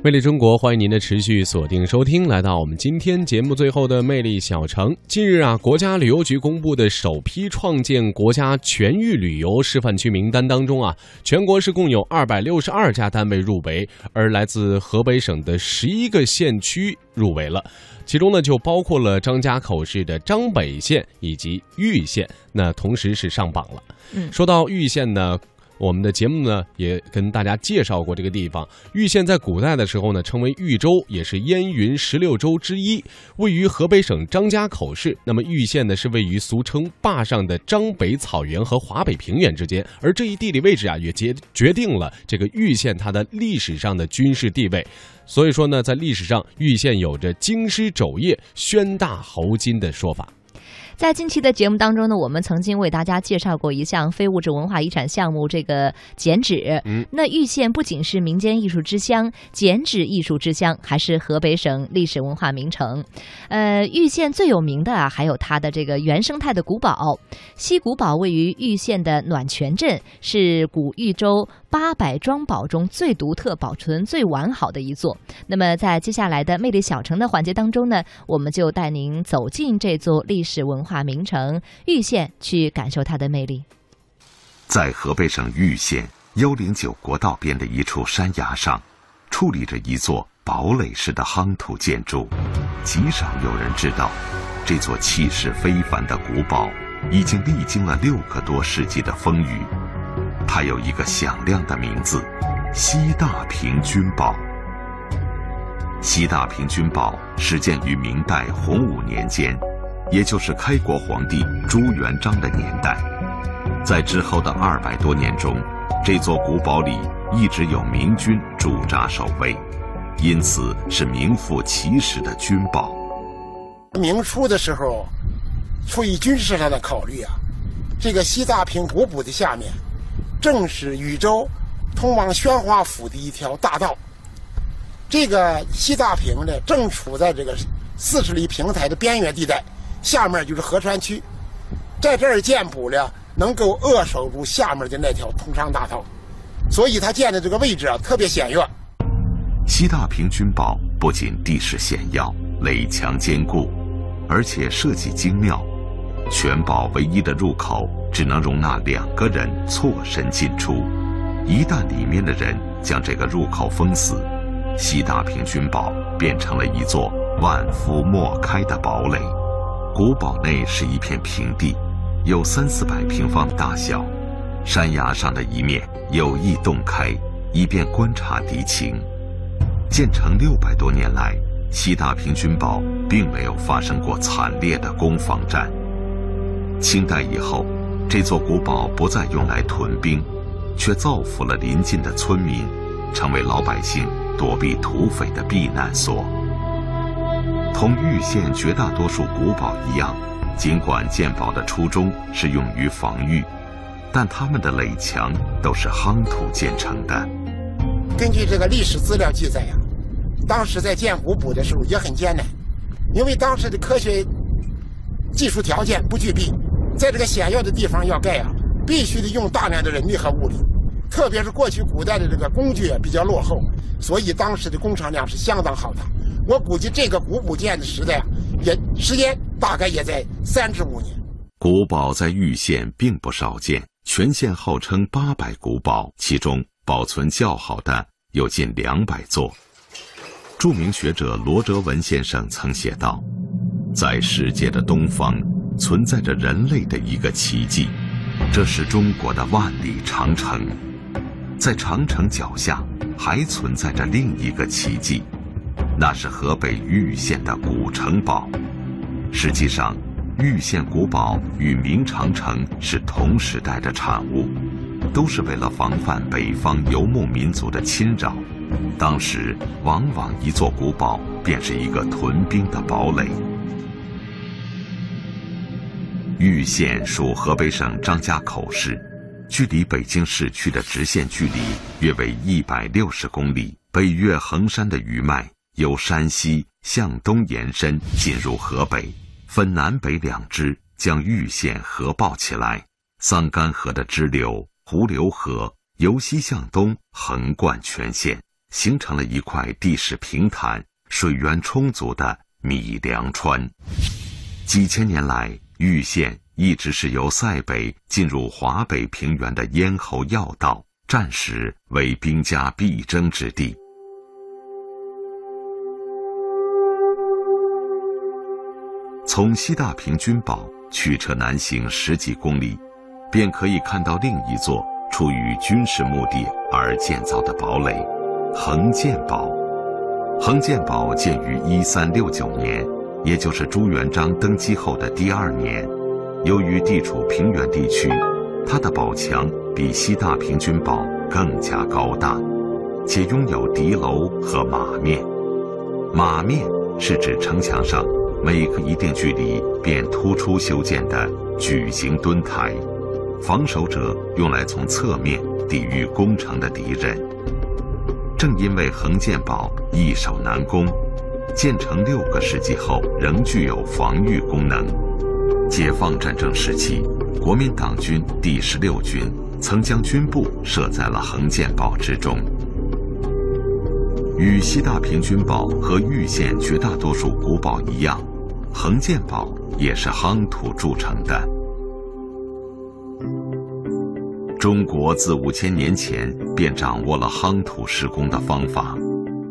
魅力中国，欢迎您的持续锁定收听。来到我们今天节目最后的魅力小城。近日啊，国家旅游局公布的首批创建国家全域旅游示范区名单当中啊，全国是共有二百六十二家单位入围，而来自河北省的十一个县区入围了，其中呢就包括了张家口市的张北县以及玉县，那同时是上榜了。嗯，说到玉县呢。我们的节目呢，也跟大家介绍过这个地方。玉县在古代的时候呢，称为豫州，也是燕云十六州之一，位于河北省张家口市。那么玉县呢，是位于俗称坝上的张北草原和华北平原之间，而这一地理位置啊，也决决定了这个玉县它的历史上的军事地位。所以说呢，在历史上，玉县有着京师肘腋、宣大侯金的说法。在近期的节目当中呢，我们曾经为大家介绍过一项非物质文化遗产项目——这个剪纸。嗯，那玉县不仅是民间艺术之乡、剪纸艺术之乡，还是河北省历史文化名城。呃，玉县最有名的啊，还有它的这个原生态的古堡——西古堡，位于玉县的暖泉镇，是古豫州八百庄堡中最独特、保存最完好的一座。那么，在接下来的魅力小城的环节当中呢，我们就带您走进这座历史文化。名城玉县，去感受它的魅力。在河北省玉县幺零九国道边的一处山崖上，矗立着一座堡垒式的夯土建筑。极少有人知道，这座气势非凡的古堡已经历经了六个多世纪的风雨。它有一个响亮的名字——西大平军堡。西大平军堡始建于明代洪武年间。也就是开国皇帝朱元璋的年代，在之后的二百多年中，这座古堡里一直有明军驻扎守卫，因此是名副其实的军堡。明初的时候，出于军事上的考虑啊，这个西大平古堡的下面，正是禹州通往宣化府的一条大道。这个西大坪呢，正处在这个四十里平台的边缘地带。下面就是合川区，在这儿建堡了，能够扼守住下面的那条通商大道，所以它建的这个位置啊特别险要。西大平军堡不仅地势险要、垒墙坚固，而且设计精妙。全堡唯一的入口只能容纳两个人错身进出，一旦里面的人将这个入口封死，西大平军堡变成了一座万夫莫开的堡垒。古堡内是一片平地，有三四百平方大小，山崖上的一面有意洞开，以便观察敌情。建成六百多年来，西大平军堡并没有发生过惨烈的攻防战。清代以后，这座古堡不再用来屯兵，却造福了邻近的村民，成为老百姓躲避土匪的避难所。同玉县绝大多数古堡一样，尽管建堡的初衷是用于防御，但他们的垒墙都是夯土建成的。根据这个历史资料记载呀，当时在建古堡的时候也很艰难，因为当时的科学技术条件不具备，在这个险要的地方要盖啊，必须得用大量的人力和物力，特别是过去古代的这个工具比较落后，所以当时的工程量是相当好的。我估计这个古堡建的时代啊，也时间大概也在三至五年。古堡在玉县并不少见，全县号称八百古堡，其中保存较好的有近两百座。著名学者罗哲文先生曾写道：“在世界的东方，存在着人类的一个奇迹，这是中国的万里长城。在长城脚下，还存在着另一个奇迹。”那是河北玉县的古城堡。实际上，玉县古堡与明长城是同时代的产物，都是为了防范北方游牧民族的侵扰。当时，往往一座古堡便是一个屯兵的堡垒。玉县属河北省张家口市，距离北京市区的直线距离约为一百六十公里。北越衡山的余脉。由山西向东延伸进入河北，分南北两支，将玉县合抱起来。桑干河的支流胡流河由西向东横贯全县，形成了一块地势平坦、水源充足的米粮川。几千年来，玉县一直是由塞北进入华北平原的咽喉要道，战时为兵家必争之地。从西大平军堡驱车南行十几公里，便可以看到另一座出于军事目的而建造的堡垒——横剑堡。横剑堡建于一三六九年。也就是朱元璋登基后的第二年，由于地处平原地区，它的堡墙比西大平军堡更加高大，且拥有敌楼和马面。马面是指城墙上每隔一定距离便突出修建的矩形墩台，防守者用来从侧面抵御攻城的敌人。正因为横剑堡易守难攻。建成六个世纪后，仍具有防御功能。解放战争时期，国民党军第十六军曾将军部设在了横剑堡之中。与西大平军堡和玉县绝大多数古堡一样，横剑堡也是夯土筑成的。中国自五千年前便掌握了夯土施工的方法，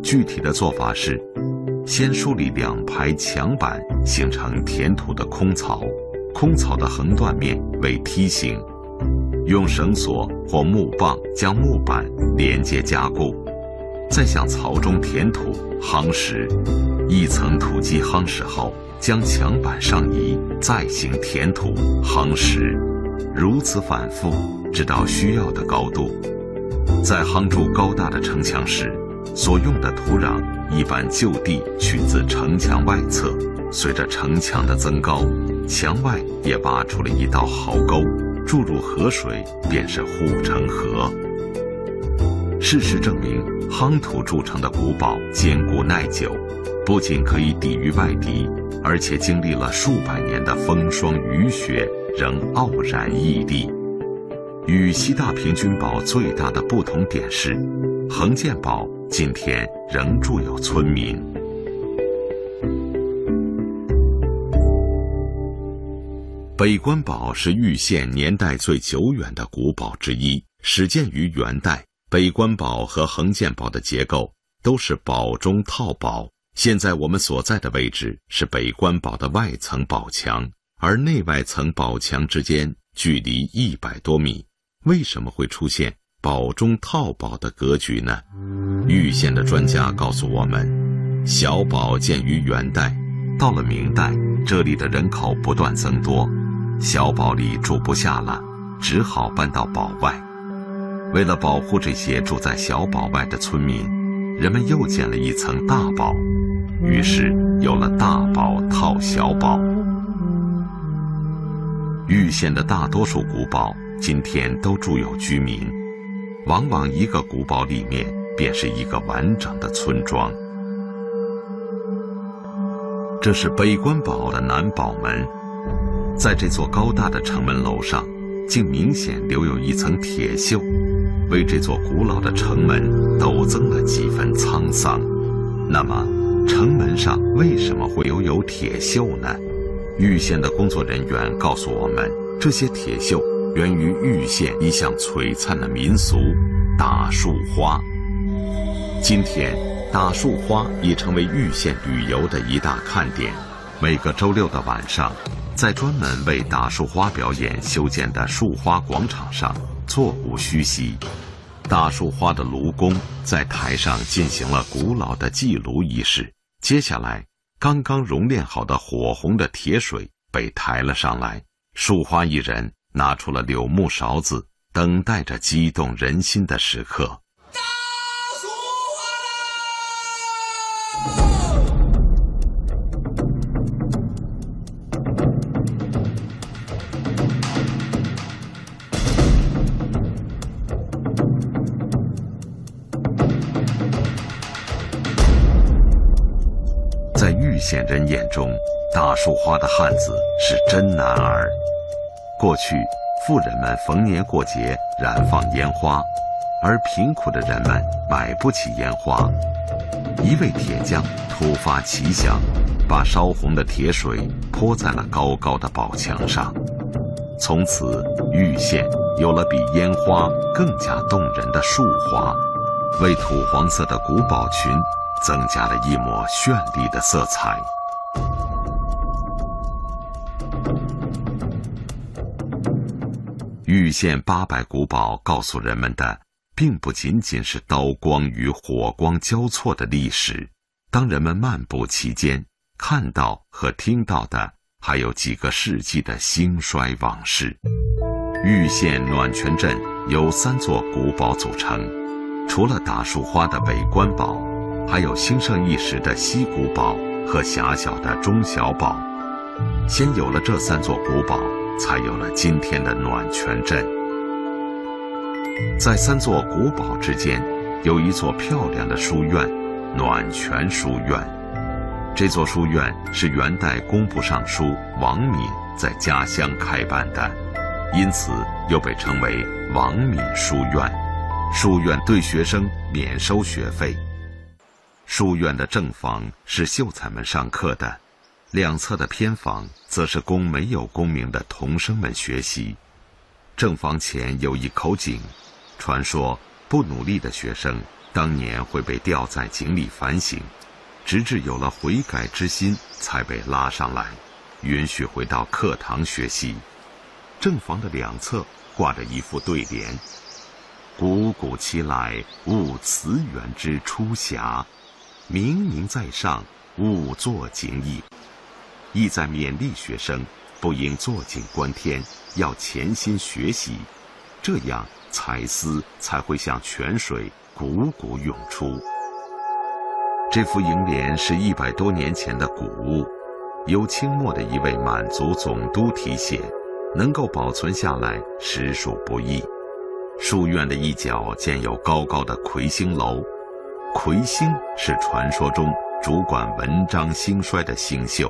具体的做法是。先梳理两排墙板，形成填土的空槽，空槽的横断面为梯形，用绳索或木棒将木板连接加固，再向槽中填土夯实。一层土基夯实后，将墙板上移，再行填土夯实，如此反复，直到需要的高度。在夯筑高大的城墙时。所用的土壤一般就地取自城墙外侧，随着城墙的增高，墙外也挖出了一道壕沟，注入河水便是护城河。事实证明，夯土筑成的古堡坚固耐久，不仅可以抵御外敌，而且经历了数百年的风霜雨雪，仍傲然屹立。与西大平军堡最大的不同点是，横剑堡。今天仍住有村民。北关堡是玉县年代最久远的古堡之一，始建于元代。北关堡和横剑堡的结构都是堡中套堡。现在我们所在的位置是北关堡的外层堡墙，而内外层堡墙之间距离一百多米。为什么会出现？堡中套堡的格局呢？玉县的专家告诉我们，小堡建于元代，到了明代，这里的人口不断增多，小堡里住不下了，只好搬到堡外。为了保护这些住在小堡外的村民，人们又建了一层大堡，于是有了大堡套小堡。玉县的大多数古堡今天都住有居民。往往一个古堡里面便是一个完整的村庄。这是北关堡的南堡门，在这座高大的城门楼上，竟明显留有一层铁锈，为这座古老的城门陡增了几分沧桑。那么，城门上为什么会留有铁锈呢？玉县的工作人员告诉我们，这些铁锈。源于玉县一项璀璨的民俗——打树花。今天，打树花已成为玉县旅游的一大看点。每个周六的晚上，在专门为打树花表演修建的树花广场上，座无虚席。打树花的炉工在台上进行了古老的祭炉仪式。接下来，刚刚熔炼好的火红的铁水被抬了上来，树花艺人。拿出了柳木勺子，等待着激动人心的时刻。在玉县人眼中，大树花的汉子是真男儿。过去，富人们逢年过节燃放烟花，而贫苦的人们买不起烟花。一位铁匠突发奇想，把烧红的铁水泼在了高高的宝墙上，从此玉县有了比烟花更加动人的树花，为土黄色的古堡群增加了一抹绚丽的色彩。玉县八百古堡告诉人们的。并不仅仅是刀光与火光交错的历史，当人们漫步其间，看到和听到的还有几个世纪的兴衰往事。玉县暖泉镇由三座古堡组成，除了打树花的北关堡，还有兴盛一时的西古堡和狭小的中小堡。先有了这三座古堡，才有了今天的暖泉镇。在三座古堡之间，有一座漂亮的书院——暖泉书院。这座书院是元代工部尚书王敏在家乡开办的，因此又被称为王敏书院。书院对学生免收学费。书院的正房是秀才们上课的，两侧的偏房则是供没有功名的童生们学习。正房前有一口井。传说不努力的学生当年会被吊在井里反省，直至有了悔改之心，才被拉上来，允许回到课堂学习。正房的两侧挂着一副对联：“古古其来，勿辞源之初霞；明明在上，勿坐井矣。”意在勉励学生不应坐井观天，要潜心学习，这样。才思才会像泉水汩汩涌出。这幅楹联是一百多年前的古物，由清末的一位满族总督题写，能够保存下来实属不易。书院的一角建有高高的魁星楼，魁星是传说中主管文章兴衰的星宿。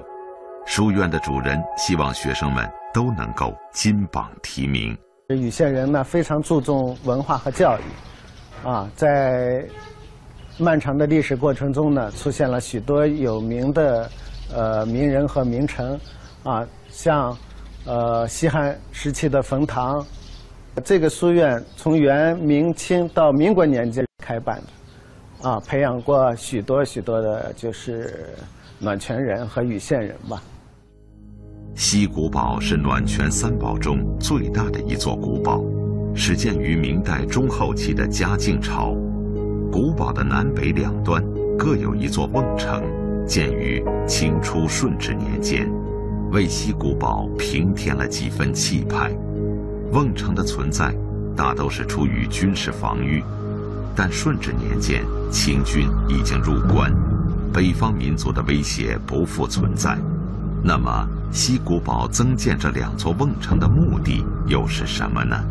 书院的主人希望学生们都能够金榜题名。禹县人呢非常注重文化和教育，啊，在漫长的历史过程中呢，出现了许多有名的呃名人和名臣，啊，像呃西汉时期的冯唐，这个书院从元明清到民国年间开办的，啊，培养过许多许多的就是暖泉人和禹县人吧。西古堡是暖泉三堡中最大的一座古堡，始建于明代中后期的嘉靖朝。古堡的南北两端各有一座瓮城，建于清初顺治年间，为西古堡平添了几分气派。瓮城的存在大都是出于军事防御，但顺治年间清军已经入关，北方民族的威胁不复存在。那么，西古堡增建这两座瓮城的目的又是什么呢？